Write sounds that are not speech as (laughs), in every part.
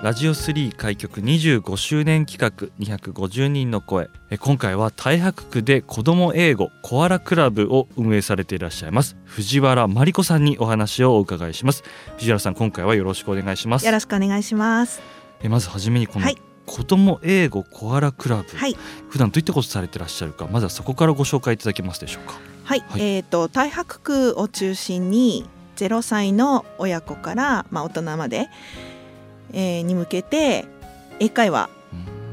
ラジオ3開局25周年企画250人の声。え今回は太白区で子ども英語コアラクラブを運営されていらっしゃいます藤原真理子さんにお話をお伺いします。藤原さん今回はよろしくお願いします。よろしくお願いします。えまずはじめにこの、はい。子ども英語コアラクラブ、はい。普段どういったことされていらっしゃるかまずはそこからご紹介いただけますでしょうか。はい、はい。えっ、と太白区を中心に0歳の親子からまあ大人まで、えーに向けて英会話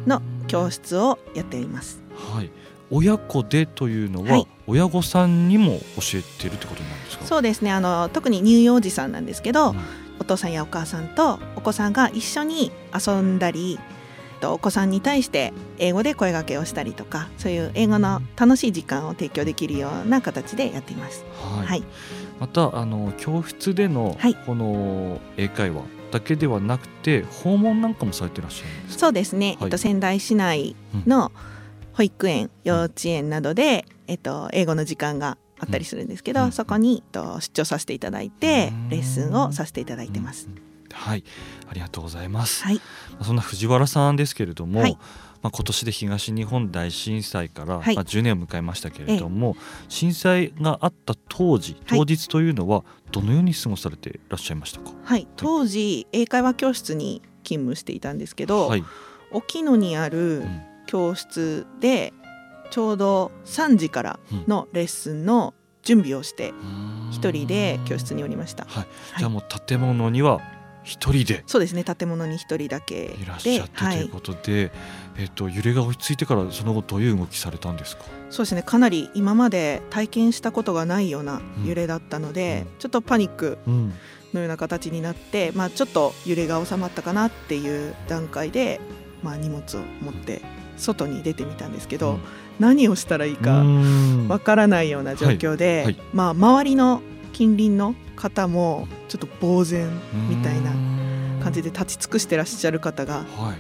の教室をやっています。はい。親子でというのは、はい。親御さんにも教えてるってことなんですか？そうですね。あの特に乳幼児さんなんですけど、うん。お父さんやお母さんとお子さんが一緒に遊んだりとお子さんに対して英語で声掛けをしたりとかそういう英語の楽しい時間を提供できるような形でやっています。はい。はい、またあの教室でのはい。この英会話だけではなくて訪問なんかもされてらっしゃるんですか？そうですね、はい。えっと、仙台市内の保育園幼稚園などで、えっと、英語の時間があったりするんですけど、うん。そこに、えっと、出張させていただいてうん。レッスンをさせていただいてます。うん。はい。ありがとうございます、はい、まあそんな藤原さんですけれども、はいまあ、今年で東日本大震災から、はい。まあ、10年を迎えましたけれども、震災があった当時はい。当日というのはどのように過ごされていらっしゃいましたか、はい、当時英会話教室に勤務していたんですけど、はい。沖野にあるうん。教室でちょうど3時からのレッスンの準備をして一人で教室におりました。はい、じゃあもう建物には一人で。そうですね建物に一人だけいらっしでゃってとはいいうことで、えっと揺れが落ち着いてからその後どういう動きされたんですか？そうですねかなり今まで体験したことがないような揺れだったので、うん。ちょっとパニックうん、のような形になって、まあ、ちょっと揺れが収まったかなっていう段階で、まあ、荷物を持って外に出てみたんですけど、うん。何をしたらいいかうん。わからないような状況で、はい。はい。まあ、周りの近隣の方もちょっと呆然みたいな感じで立ち尽くしてらっしゃる方がはい。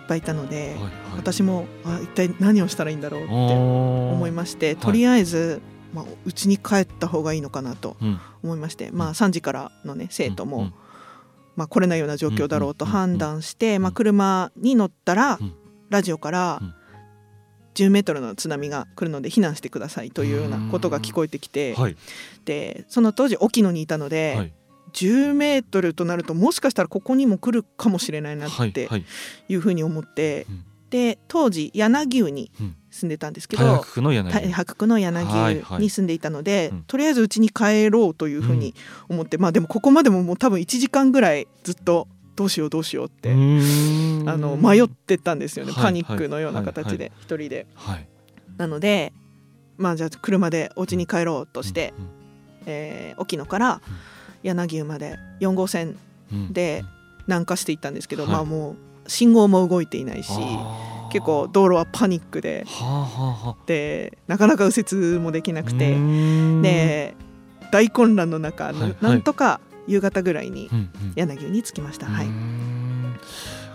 いっぱいいたので、はいはい、私もあ一体何をしたらいいんだろうって思思いましてとりあえず、まあ、家に帰った方がいいのかなとうん。思いまして、まあ、3時からの、ね、生徒も、うん。まあ、来れないような状況だろうとうん。判断して、まあ、車に乗ったら、うん。ラジオからうん10メートルの津波が来るので避難してくださいというようなことが聞こえてきて、はい。でその当時沖野にいたので、はい。10メートルとなるともしかしたらここにも来るかもしれないなってはい。はい。いうふうに思って、うん。で当時柳生にうん。住んでたんですけど、太白区の柳太白区の柳はいはい。生に住んでいたので、うん。とりあえずうちに帰ろうというふうに思って、まあでもここまでももう多分1時間ぐらいずっとどうしようどうしようって、あの迷ってたんですよね、はいパニックのような形で一人で。はい。なのでまあじゃあ車でお家に帰ろうとして、沖野から柳生まで4号線うんで南下していったんですけど、はい。まあもう信号も動いていないし結構道路はパニックででなかなか右折もできなくてで大混乱の中、なんとか夕方ぐらいに柳生に着きました。はい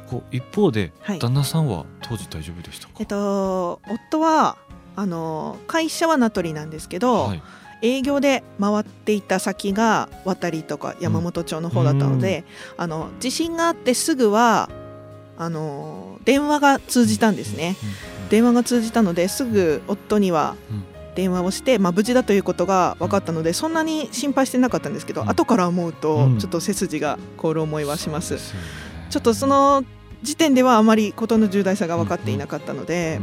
こう一方で、はい。旦那さんは当時大丈夫でしたか？えっと、夫はあの会社は名取なんですけど、はい。営業で回っていた先が渡りとか山本町の方だったので、あの地震があってすぐはあの電話が通じたんですね。電話が通じたのですぐ夫にはうん。電話をして、まあ、無事だということが分かったのでそんなに心配してなかったんですけど、うん。後から思うとうん。ちょっと背筋が凍る思いはします。ちょっとその時点ではあまり事の重大さが分かっていなかったので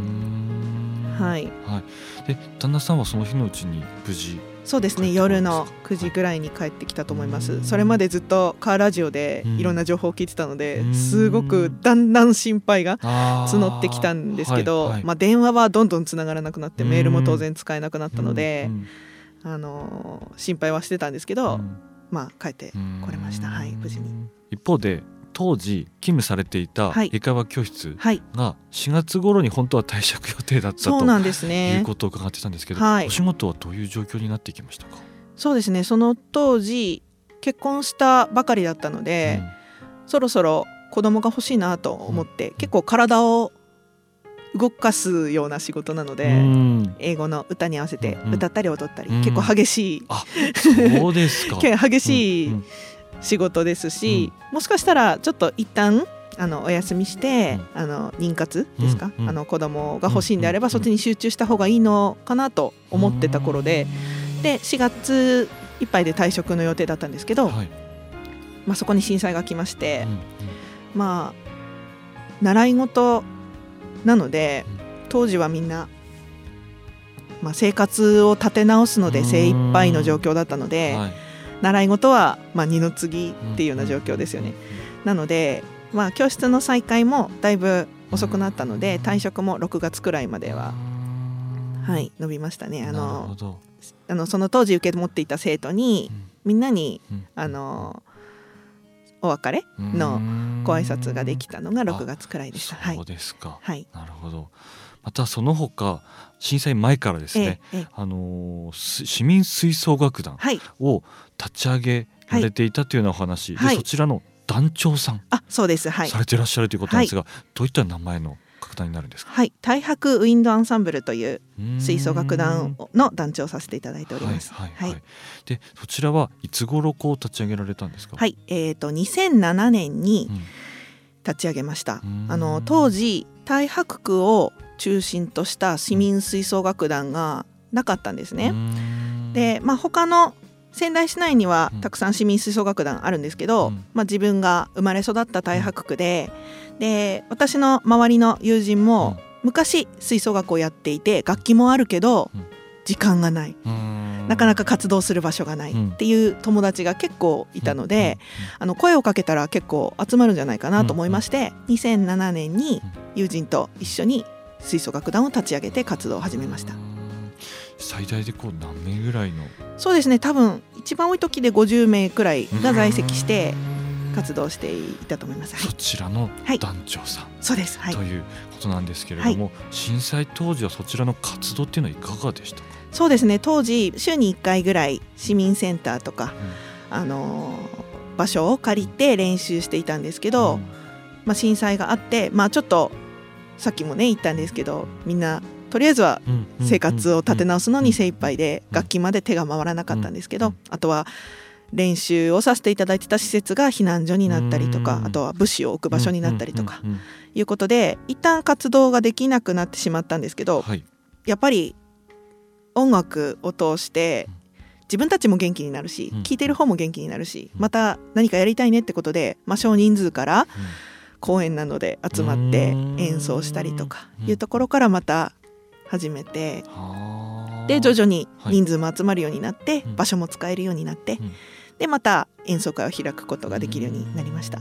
はい、はい。で旦那さんはその日のうちに無事そうですね夜の9時ぐらいに帰ってきたと思います。それまでずっとカーラジオでいろんな情報を聞いてたのでうん。すごくだんだん心配が募ってきたんですけど、まあ、電話はどんどんつながらなくなってうん。メールも当然使えなくなったのでう、んあのー心配はしてたんですけど、うん。まあ帰って来れました。はい無事に。一方で当時勤務されていたはい。英会話教室はい。が4月頃に本当は退職予定だったとそうなんですいねうことを伺ってたんですけど、はい。お仕事はどういう状況になっていきましたか、そうですね。その当時結婚したばかりだったので、そろそろ子供が欲しいなと思って、結構体を動かすような仕事なのうんで、うん。英語の歌に合わせてうん歌ったり踊ったり、うん。結構激しい、あそうですか。(laughs) 激しいうんうん仕事ですし、もしかしたらちょっと一旦あのお休みして、あの妊活ですか、うんうん。あの子供が欲しいんであれば、うんそっちに集中した方がいいのかなと思ってた頃で、で4月いっぱいで退職の予定だったんですけど、はい。まあ、そこに震災が来まして、うんうん。まあ習い事なのでうん。当時はみんな、まあ、生活を立て直すので精一杯の状況だったので、はい習い事はまあ二の次っていうような状況ですよね。なので、まあ、教室の再開もだいぶ遅くなったので退職も6月くらいまでは、はい、伸びましたね。あのど。あのその当時受け持っていた生徒にみんなにうん。あのお別れうん。のご挨拶ができたたのが6月くらいでした。はい。そうですか、はい。なるほど。またその他震災前からですね、あの市民吹奏楽団はい。を立ち上げられていたというようなお話、はい。でそちらの団長さんあそうです。はい。されていらっしゃるということなんですが、どういった名前の楽団になるんですか？はい。太白ウィンドアンサンブルという吹奏楽団んの団長をさせていただいております。はいはいはい。はい。でそちらはいつ頃こう立ち上げられたんですか、はい。えー、と2007年にうん。立ち上げました。う。ん。あの当時太白区を中心とした市民吹奏楽団がなかったんですね。ん。で、まあ、他の仙台市内にはうん。たくさん市民吹奏楽団あるんですけど、うん。まあ、自分が生まれ育った太白区でで私の周りの友人も昔吹奏楽をやっていて楽器もあるけどうん。時間がない。うん。なかなか活動する場所がない。うん。っていう友達が結構いたので、あの声をかけたら結構集まるんじゃないかなと思いまして、2007年に友人と一緒に吹奏楽団を立ち上げて活動を始めました。最大でこう何名ぐらいの？そうですね。多分一番多い時で50名くらいが在籍して活動していたと思います、はい、そちらのはい。団長さん。そうです。はい。ということなんですけれども、震災当時はそちらの活動っていうのはいかがでしたか、そうですね。当時週に1回ぐらい市民センターとか、あのー場所を借りて練習していたんですけど、まあ、震災があってまあちょっとさっきもね言ったんですけどみんなとりあえずはうんうん生活を立て直すのに精一杯でうん。楽器まで手が回らなかったんですけどうんあとは練習をさせていただいてた施設が避難所になったりとかうん。あとは物資を置く場所になったりとかうんうんうんいうことで一旦活動ができなくなってしまったんですけどはい。やっぱり音楽を通して自分たちも元気になるしうん。聴いてる方も元気になるしうん。また何かやりたいねってことで、まあ、少人数から公演なので集まってうん。演奏したりとかうんいうところからまた始めてはあ。で徐々にはい。人数も集まるようになってうん。場所も使えるようになってうん。でまた演奏会を開くことができるようになりました。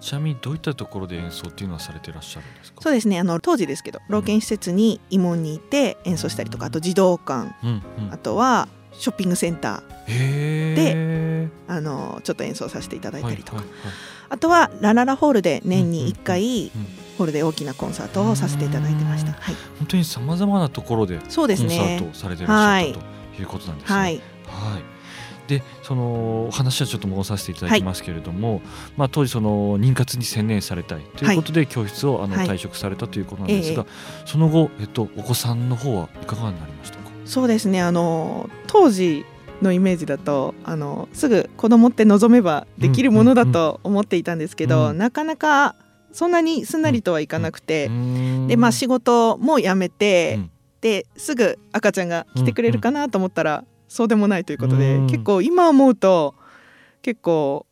ちなみにどういったところで演奏っていうのはされていらっしゃるんですか？そうですねあの当時ですけど老犬施設に慰問に行って演奏したりとかあと児童館うんうん。あとはショッピングセンターへー。あのちょっと演奏させていただいたりとか、はいはいはいあとはラララホールで年に1回うん。ホールで大きなコンサートをさせていただいてました、はい、本当にさまざまなところでコンサーねトをされていらっしゃったということなんですね。はい。はい。でその話はちょっと戻させていただきますけれども、まあ、当時その妊活に専念されたいということで教室をあのはい。退職されたということなんですが、その後、えっと、お子さんの方はいかがになりましたか？そうですね。あの当時のイメージだとあのすぐ子供って望めばできるものだと思っていたんですけど、うん。なかなかそんなにすんなりとはいかなくて、でまあ仕事事も辞めて、うん。ですぐ赤ちゃんが来てくれるかなと思ったら、そうでもないということで、うん。結構今思うと結構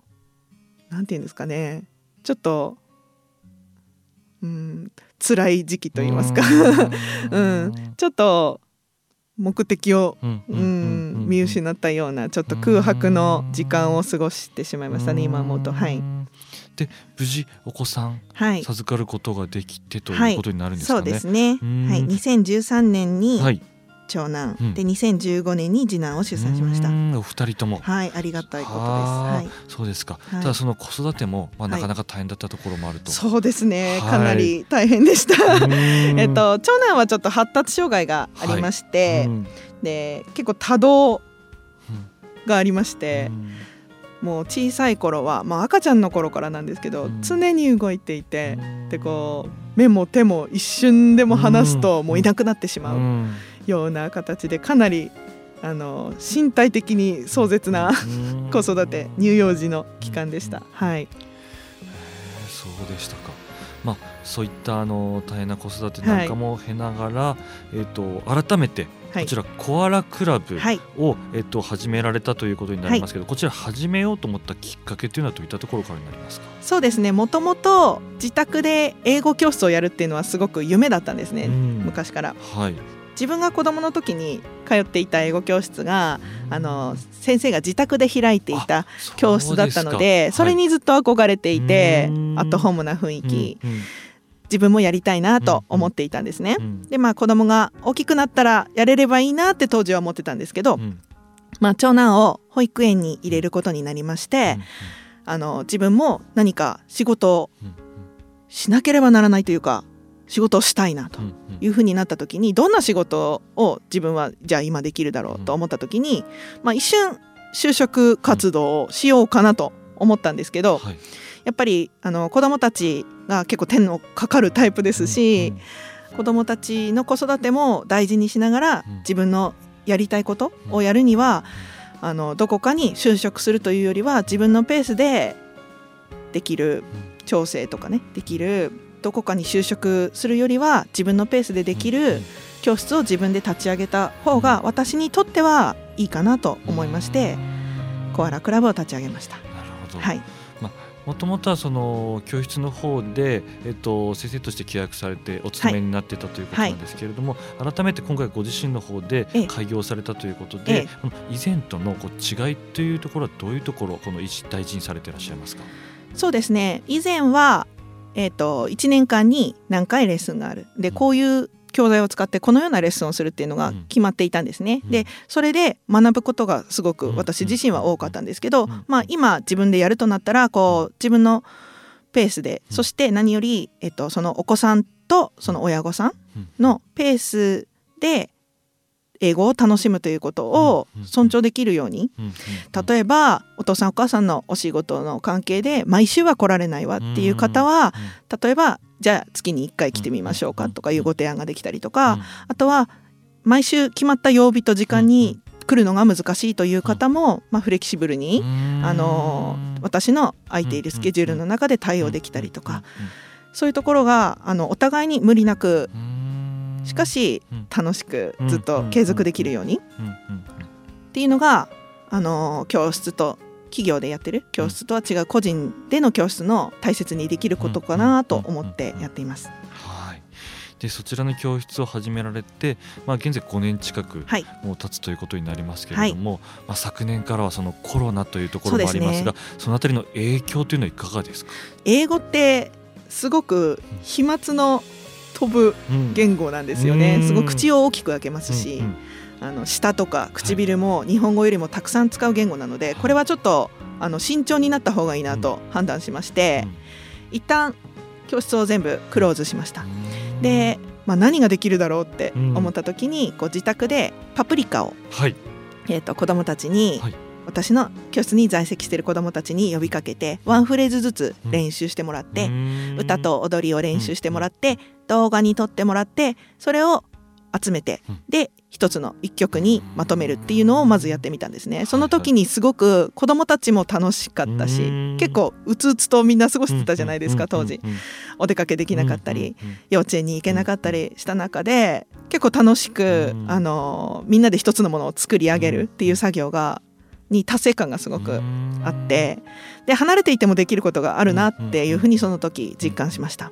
なんていうんですかねちょっとうん辛い時期と言いますか、うん。(laughs) ちょっと目的を、見失ったようなちょっと空白の時間を過ごしてしまいましたね今思うとはい。で無事お子さんはい授かることができてとはいいうことになるんですそうかね。ですね。うんはい、2013年にはい。長男、うんで2015年に次男を出産しましたう。んお二人とも。はい、ありがたいことです。はい。そうですか。はいただその子育てもまあはいなかなか大変だったところもあると。そうですね、はいかなり大変でした。え (laughs) えっと長男はちょっと発達障害がありまして、で結構多動がありまして、もう小さい頃はまあ赤ちゃんの頃からなんですけど、うん常に動いていて、でこう目も手も一瞬でも離すとうんもういなくなってしまううんような形でかなりあの身体的に壮絶なうん。(laughs) 子育て乳幼児の期間でした。はい、そうでしたか。まあそういったあの大変な子育てなんかも経ながら、えっと改めてはい。こちらコアラクラブはい、をえっと始められたということになりますけど、こちら始めようと思ったきっかけというのはどういったところからになりますか？そうですね。もともと自宅で英語教室をやるっていうのはすごく夢だったんですね、うん。昔から。はい。自分が子供の時に通っていた英語教室があの先生が自宅で開いていた教室だったのでそれにずっと憧れていて、うんアットホームな雰囲はい気、自分もやりたいなと思っていたんですね。うん。でまあ子供が大きくなったらやれればいいなって当時は思ってたんですけど、うん。まあ、長男を保育園に入れることになりまして、あの自分も何か仕事をしなければならないというか仕事をしたいなとうんうん。いうふうになった時にどんな仕事を自分はじゃあ今できるだろうと思った時に、まあ、一瞬就職活動をしようかなと思ったんですけど、はい。やっぱりあの子どもたちが結構手のかかるタイプですし、子どもたちの子育ても大事にしながらうん。自分のやりたいことをやるには、あのどこかに就職するというよりは自分のペースでできる調整とかねできるどこかに就職するよりは自分のペースでできる教室を自分で立ち上げた方が私にとってはいいかなと思いましてコアラクラブを立ち上げました。なるほど。はい、もともとはその教室の方で、えっと、先生として契約されてお勤めになってたということなんですけれども、改めて今回ご自身の方でええ開業されたということえでえ、この以前とのこう違いというところはどういうところこの一大事にされていらっしゃいますか。そうですね以前は、えー、と1年間に何回レッスンがある。でこういう教材を使ってこのようなレッスンをするっていうのがうん。決まっていたんですね。うん。でそれで学ぶことがすごくうん。私自身は多かったんですけど、うん。まあ、今自分でやるとなったらこう自分のペースでうん。そして何より、えっと、そのお子さんとその親御さん。のペースで英語を楽しむということをうん尊重できるように。例えばお父さんお母さんのお仕事の関係で毎週は来られないわっていう方は例えばじゃあ月に1回来てみましょうかとかいうご提案ができたりとかあとは毎週決まった曜日と時間に来るのが難しいという方もまあフレキシブルにあの私の空いているスケジュールの中で対応できたりとかそういうところがあのお互いに無理なくしかしうん。楽しくずっと継続できるように。っていうのがあの教室と企業でやってる教室とは違う個人での教室の大切にできることかなと思ってやっています。はい。でそちらの教室を始められて、まあ、現在5年近くはい。もう経つということになりますけれども、まあ、昨年からはそのコロナというところもあそうですね。りますがそのあたりの影響というのはいかがですか、英語ってすごく飛沫の飛ぶうん言語なんですよね。うん。すごく口を大きく開けますし、あの舌とか唇も日本語よりもたくさん使う言語なので、これはちょっとあの慎重になった方がいいなと判断しまして、一旦教室を全部クローズしました。うん。で、まあ、何ができるだろうって思った時に、こう自宅でパプリカを、はい。えー、と子どもたちに、はい私の教室に在籍している子どもたちに呼びかけてワンフレーズずつ練習してもらって、歌と踊りを練習してもらって、動画に撮ってもらってそれを集めて、うん。で一つの一曲にまとめるっていうのをまずやってみたんですね。その時にすごく子どもたちも楽しかったし、うん。結構うつうつとみんな過ごしてたじゃないですか、当時。うんうんお出かけできなかったり、うんうん。幼稚園に行けなかったりした中で結構楽しく、うん。あのみんなで一つのものを作り上げるっていう作業がに達成感がすごくあってで離れていてもできることがあるなっていうふうにその時実感しました。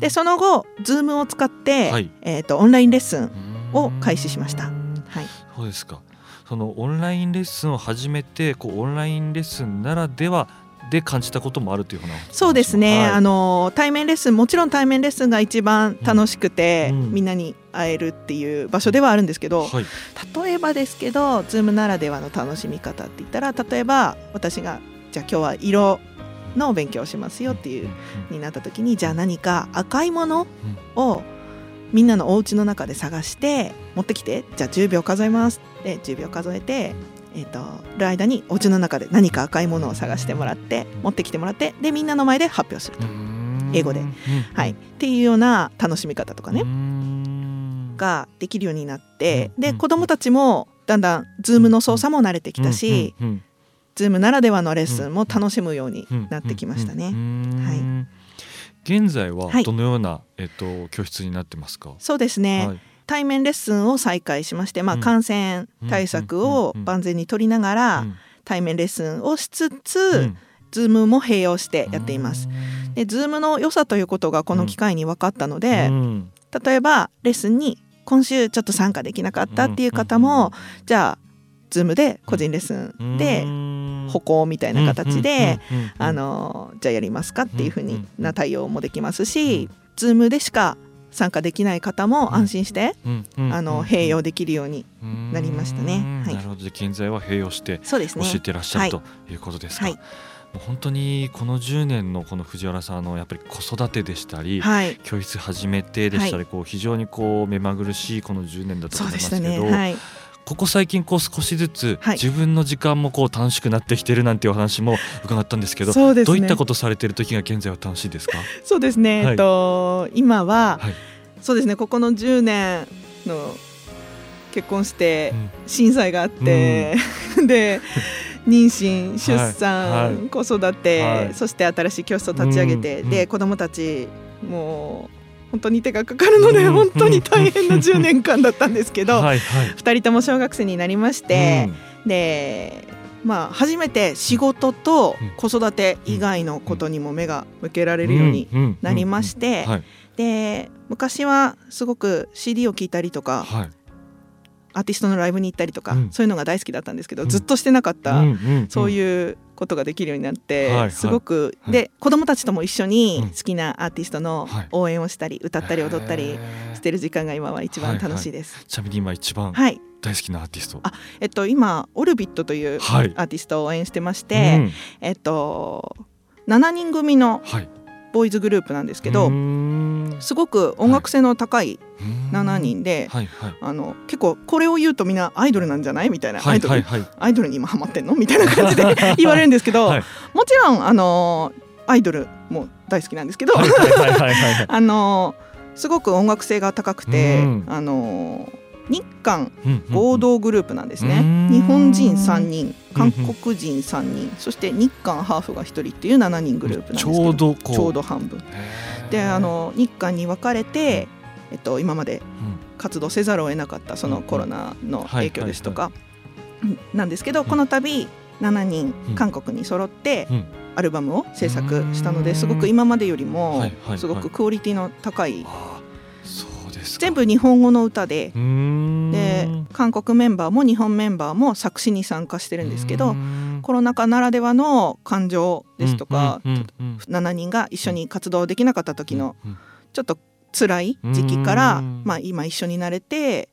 でその後 Zoom を使って、はい。えー、とオンラインレッスンを開始しました。うんそうですか。そのオンラインレッスンを始めてこうオンラインレッスンならではで感じたこともあるというふうなそうですね、はい。あの対面レッスンもちろん対面レッスンが一番楽しくて、うんみんなに会えるっていう場所ではあるんですけど、はい。例えばですけど Zoom ならではの楽しみ方って言ったら例えば私がじゃあ今日は色のお勉強をしますよっていうになった時にじゃあ何か赤いものをみんなのお家の中で探して持ってきてじゃあ10秒数えますで10秒数えて、えー、とる間にお家の中で何か赤いものを探してもらって持ってきてもらってでみんなの前で発表すると、英語で。はい、っていうような楽しみ方とかね、ねができるようになってで子どもたちもだんだん Zoom の操作も慣れてきたし、Zoom ならではのレッスンも楽しむようになってきましたね。はいい。現在ははい。どのような、えっと教室になってますか？そうですね、はい対面レッスンを再開しまして、まあ、うん。感染対策を万全に取りながらうん。対面レッスンをしつつ、うん、Zoom も併用してやっています。で Zoom の良さということがこの機会に分かったので、うん。例えばレッスンに今週ちょっと参加できなかったっていう方も、じゃあ Zoom で個人レッスンで歩行みたいな形で、あのじゃあやりますかっていうふうにな対応もできますし、Zoom でしか参加できない方も安心して、あの併用できるようになりましたね。はい。なるほど。で現在は併用してそうですね。教えてらっしゃるとい。うことですか。はい。本当にこの10年のこの藤原さんのやっぱり子育てでしたり、はい。教室始めてでしたり、こう非常にこう目まぐるしいこの10年だと思い。ますけど、はい、ここ最近こう少しずつはい。自分の時間もこう短縮なってきてるなんていうお話も伺ったんですけど、そうですね。どういったことされてる時が現在は楽しいですか？そうですね。はい。えっと今は、はい。そうですね。ここの10年の結婚してうん。震災があって、(laughs) で妊娠出産、はい。子育て、はい。そして新しい教室を立ち上げて、うん。で子どもたちもう本当に手がかかるので、うん。本当に大変な10年間だったんですけど、はいはい。2人とも小学生になりまして、でまあ初めて仕事と子育て以外のことにも目が向けられるようにになりまして、はい。で昔はすごく CD を聴いたりとかはい。アーティストのライブに行ったりとか、うん。そういうのが大好きだったんですけど、うん。ずっとしてなかった、そうういうことができるようになって、はいはいすごく、はいで子供たちとも一緒にうん好きなアーティストのはい応援をしたり歌ったり踊ったりしてる時間が今は一番楽しいです。ちなみに今一番はい、大好きなアーティスト。あえっと今オルビットというはい。アーティストを応援してまして、うんえっと7人組のはい。ボーイズグループなんですけど、すごく音楽性の高い7うん人で、はいはい。あの結構これを言うとみんなアイドルなんじゃないみたいな、はアイドル。アイドルに今ハマってんのみたいな感じで (laughs) 言われるんですけど、はいもちろんあのアイドルも大好きなんですけど。あのすごく音楽性が高くて、うんあの日韓うんうんうん。合同グループなんですね、うん。日本人3人韓国人3人、そして日韓ハーフが1人っていう7人グループなんですちけどょうどちょうど半分。であの日韓に分かれて、えっと、今までうん。活動せざるを得なかったそのコロナの影響ですとかうんなんですけどん。この度7人うん。韓国に揃ってうん。アルバムを制作したのうん。ですごく今までよりもすごくクオリティの高い全部日本語の歌で。で韓国メンバーも日本メンバーも作詞に参加してるんですけどん。コロナ禍ならではの感情ですとかうんうんうん7人が一緒に活動できなかった時のうんちょっと辛い時期からうんまあ今一緒になれて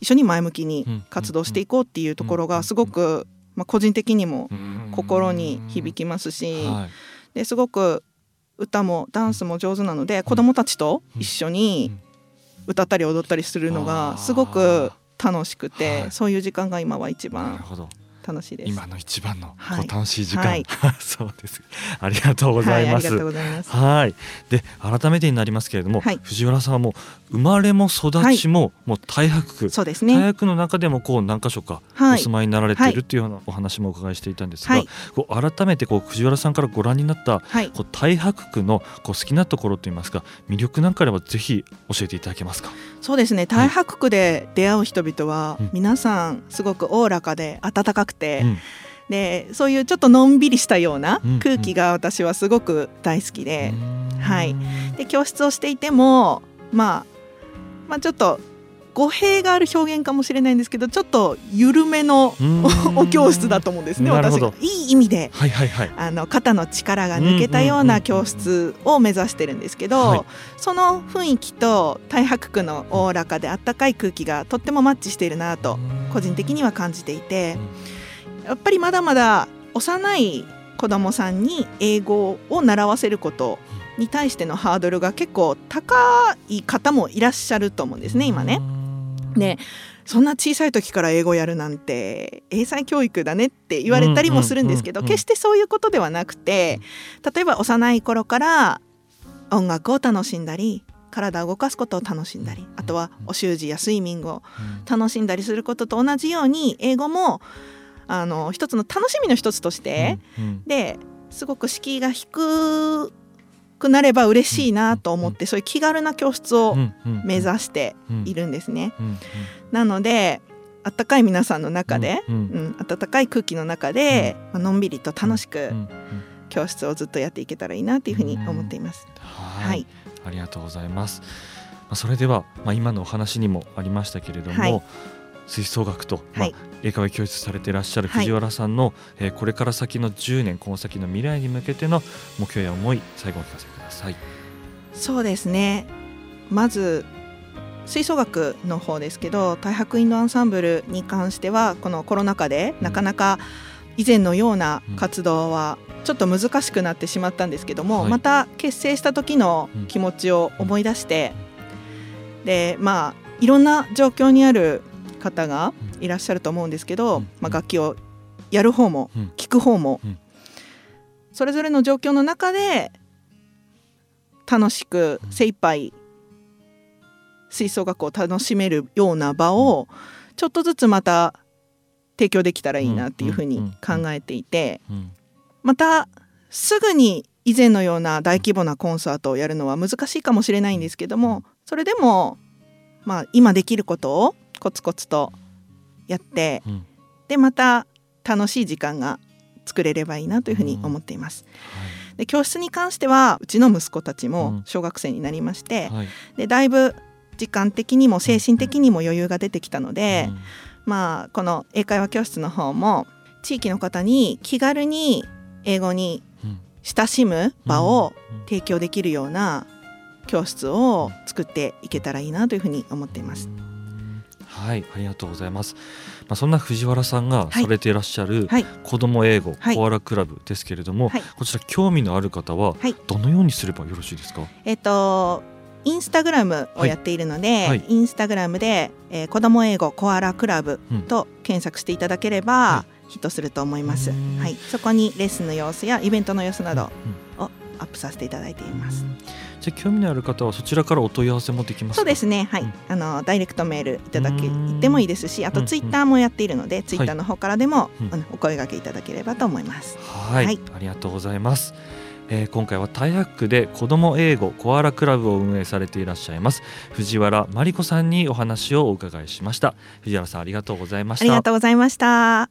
一緒に前向きに活動していこうっていうところがすごくまあ個人的にもうん心に響きますしはい。ですごく歌もダンスも上手なので子どもたちと一緒に歌ったり踊ったりするのがすごく楽しくはい。てそういう時間が今は一番楽しいです。今の一番のこはいう楽しい時間、はい (laughs) そうですありがとうござはいます。はい。で改めてになりますけれども、はい藤原さんはもう生まれも育ちも、もう大白区、大そうですね。白区の中でもこう何箇所かおはい住まいになられているっていうようなお話もお伺いしていたんですが、はいこう改めてこう藤原さんからご覧になったはい。こう大白区のこう好きなところといいますか魅力なんかあればぜひ教えていただけますか？そうですね。大白区で出会う人々はうん。皆さんすごくおおらかで温かくて、うん。でそういうちょっとのんびりしたようなうん。空気が私はすごく大好きで、うーん。はい。で教室をしていてもまあまあちょっと語弊がある表現かもしれないんですけどちょっと緩めのお教室だと思うんですね私が。いい意味で、はいはいはい、あの肩の力が抜けたような教室を目指してるんですけど、はい、その雰囲気と太白区のおおらかであったかい空気がとってもマッチしているなと個人的には感じていてやっぱりまだまだ幼い子どもさんに英語を習わせることに対してのハードルが結構高い方もいらっしゃると思うんですね今ね。でそんな小さい時から英語やるなんて英才教育だねって言われたりもするんですけど決してそういうことではなくて例えば幼い頃から音楽を楽しんだり体を動かすことを楽しんだりあとはお習字やスイミングを楽しんだりすることと同じように英語もあの一つの楽しみの一つとして、ですごく敷居が低くなれば嬉しいなと思って、そういう気軽な教室を目指しているんですね。なので温かい皆さんの中で、うん温かい空気の中で、まあのんびりと楽しく教室をずっとやっていけたらいいなというふうに思っています。はい、ありがとうございます。まあ、それでは、まあ、今のお話にもありましたけれども、はい、吹奏楽と、まあ、英会話教室されていらっしゃる藤原さんの、はい、えー、これから先の10年この先の未来に向けての目標や思い最後お聞かせください。そうですね。まず吹奏楽の方ですけど太白インドアンサンブルに関してはこのコロナ禍でなかなか以前のような活動はちょっと難しくなってしまったんですけども、また結成した時の気持ちを思い出して、でまあいろんな状況にある方がいらっしゃると思うんですけど、まあ、楽器をやる方も聴く方もそれぞれの状況の中で楽しく精一杯吹奏楽を楽しめるような場をちょっとずつまた提供できたらいいなっていうふうに考えていてまたすぐに以前のような大規模なコンサートをやるのは難しいかもしれないんですけどもそれでもまあ今できることをコツコツとやって、うん、でまた楽しい時間が作れればいいなというふうに思っています。はい、で教室に関してはうちの息子たちも小学生になりまして、うんはい、でだいぶ時間的にも精神的にも余裕が出てきたので、うん、まあこの英会話教室の方も地域の方に気軽に英語に親しむ場を提供できるような教室を作っていけたらいいなというふうに思っています。はいありがとうございます。まあそんな藤原さんがされていらっしゃる子ども英語コアラクラブですけれども、はい、こちら興味のある方はどのようにすればよろしいですか？えっ、とインスタグラムをやっているので、はい、インスタグラムで、えー、子ども英語コアラクラブと検索していただければ、はい、ヒットすると思います。はい、そこにレッスンの様子やイベントの様子などをアップさせていただいています。じゃ興味のある方はそちらからお問い合わせもできますそうですね。はい、うん、あのダイレクトメールいただけてもいいですしあとツイッターもやっているので、うん。うん、ツイッターの方からでも、はい、お声掛けいただければと思います。はい、ありがとうございます。えー、今回は大白区で子ども英語コアラクラブを運営されていらっしゃいます藤原真理子さんにお話をお伺いしました。藤原さんありがとうございました。ありがとうございました